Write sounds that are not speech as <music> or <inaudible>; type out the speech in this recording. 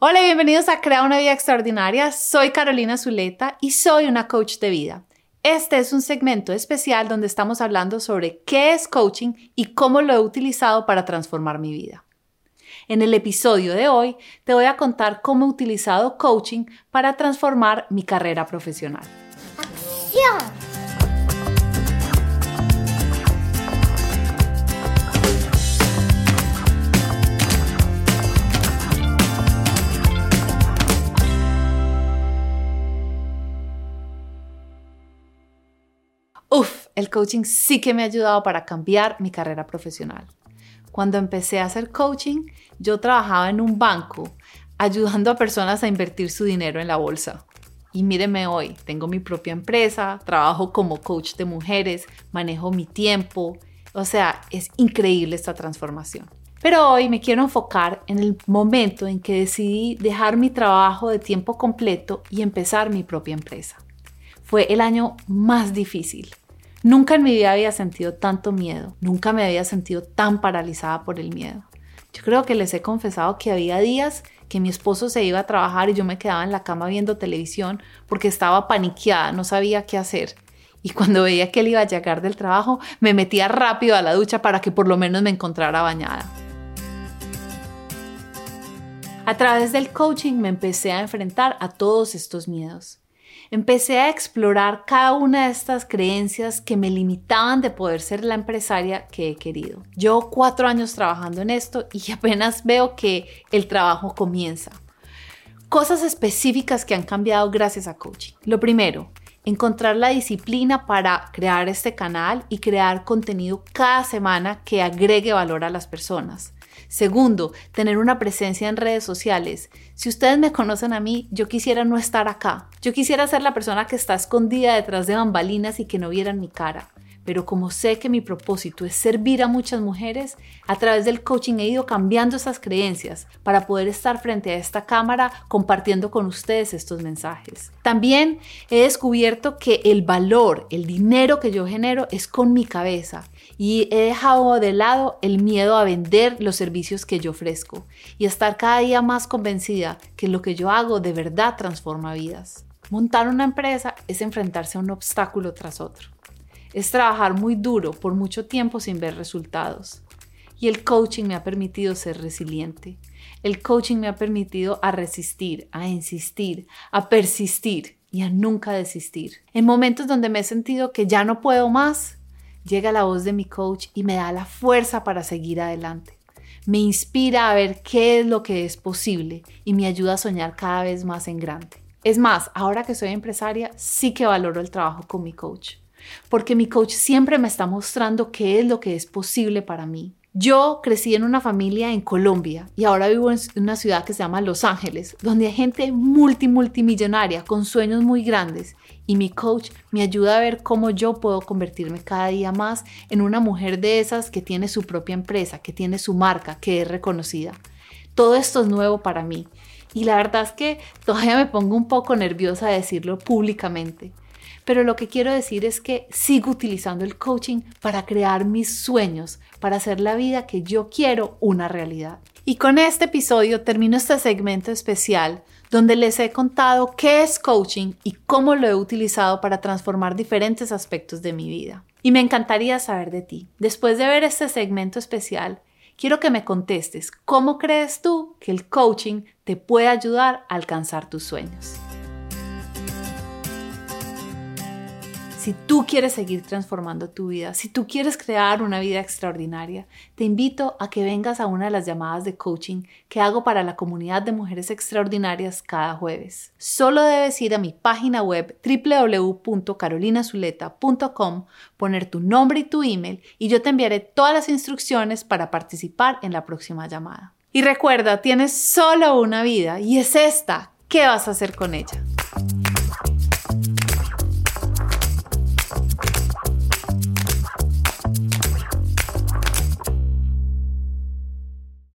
Hola y bienvenidos a Crea una vida extraordinaria. Soy Carolina Zuleta y soy una coach de vida. Este es un segmento especial donde estamos hablando sobre qué es coaching y cómo lo he utilizado para transformar mi vida. En el episodio de hoy te voy a contar cómo he utilizado coaching para transformar mi carrera profesional. ¡Acción! Uf, el coaching sí que me ha ayudado para cambiar mi carrera profesional. Cuando empecé a hacer coaching, yo trabajaba en un banco ayudando a personas a invertir su dinero en la bolsa. Y míreme hoy, tengo mi propia empresa, trabajo como coach de mujeres, manejo mi tiempo. O sea, es increíble esta transformación. Pero hoy me quiero enfocar en el momento en que decidí dejar mi trabajo de tiempo completo y empezar mi propia empresa. Fue el año más difícil. Nunca en mi vida había sentido tanto miedo, nunca me había sentido tan paralizada por el miedo. Yo creo que les he confesado que había días que mi esposo se iba a trabajar y yo me quedaba en la cama viendo televisión porque estaba paniqueada, no sabía qué hacer. Y cuando veía que él iba a llegar del trabajo, me metía rápido a la ducha para que por lo menos me encontrara bañada. A través del coaching me empecé a enfrentar a todos estos miedos empecé a explorar cada una de estas creencias que me limitaban de poder ser la empresaria que he querido. Yo cuatro años trabajando en esto y <laughs> apenas veo que el trabajo comienza. Cosas específicas que han cambiado gracias a coaching. Lo primero, encontrar la disciplina para crear este canal y crear contenido cada semana que agregue valor a las personas. Segundo, tener una presencia en redes sociales. Si ustedes me conocen a mí, yo quisiera no estar acá. Yo quisiera ser la persona que está escondida detrás de bambalinas y que no vieran mi cara pero como sé que mi propósito es servir a muchas mujeres, a través del coaching he ido cambiando esas creencias para poder estar frente a esta cámara compartiendo con ustedes estos mensajes. También he descubierto que el valor, el dinero que yo genero es con mi cabeza y he dejado de lado el miedo a vender los servicios que yo ofrezco y estar cada día más convencida que lo que yo hago de verdad transforma vidas. Montar una empresa es enfrentarse a un obstáculo tras otro es trabajar muy duro por mucho tiempo sin ver resultados. Y el coaching me ha permitido ser resiliente. El coaching me ha permitido a resistir, a insistir, a persistir y a nunca desistir. En momentos donde me he sentido que ya no puedo más, llega la voz de mi coach y me da la fuerza para seguir adelante. Me inspira a ver qué es lo que es posible y me ayuda a soñar cada vez más en grande. Es más, ahora que soy empresaria, sí que valoro el trabajo con mi coach porque mi coach siempre me está mostrando qué es lo que es posible para mí. Yo crecí en una familia en Colombia y ahora vivo en una ciudad que se llama Los Ángeles, donde hay gente multi multimillonaria con sueños muy grandes y mi coach me ayuda a ver cómo yo puedo convertirme cada día más en una mujer de esas que tiene su propia empresa, que tiene su marca, que es reconocida. Todo esto es nuevo para mí y la verdad es que todavía me pongo un poco nerviosa de decirlo públicamente pero lo que quiero decir es que sigo utilizando el coaching para crear mis sueños, para hacer la vida que yo quiero una realidad. Y con este episodio termino este segmento especial donde les he contado qué es coaching y cómo lo he utilizado para transformar diferentes aspectos de mi vida. Y me encantaría saber de ti. Después de ver este segmento especial, quiero que me contestes cómo crees tú que el coaching te puede ayudar a alcanzar tus sueños. Si tú quieres seguir transformando tu vida, si tú quieres crear una vida extraordinaria, te invito a que vengas a una de las llamadas de coaching que hago para la comunidad de mujeres extraordinarias cada jueves. Solo debes ir a mi página web www.carolinazuleta.com, poner tu nombre y tu email y yo te enviaré todas las instrucciones para participar en la próxima llamada. Y recuerda, tienes solo una vida y es esta. ¿Qué vas a hacer con ella?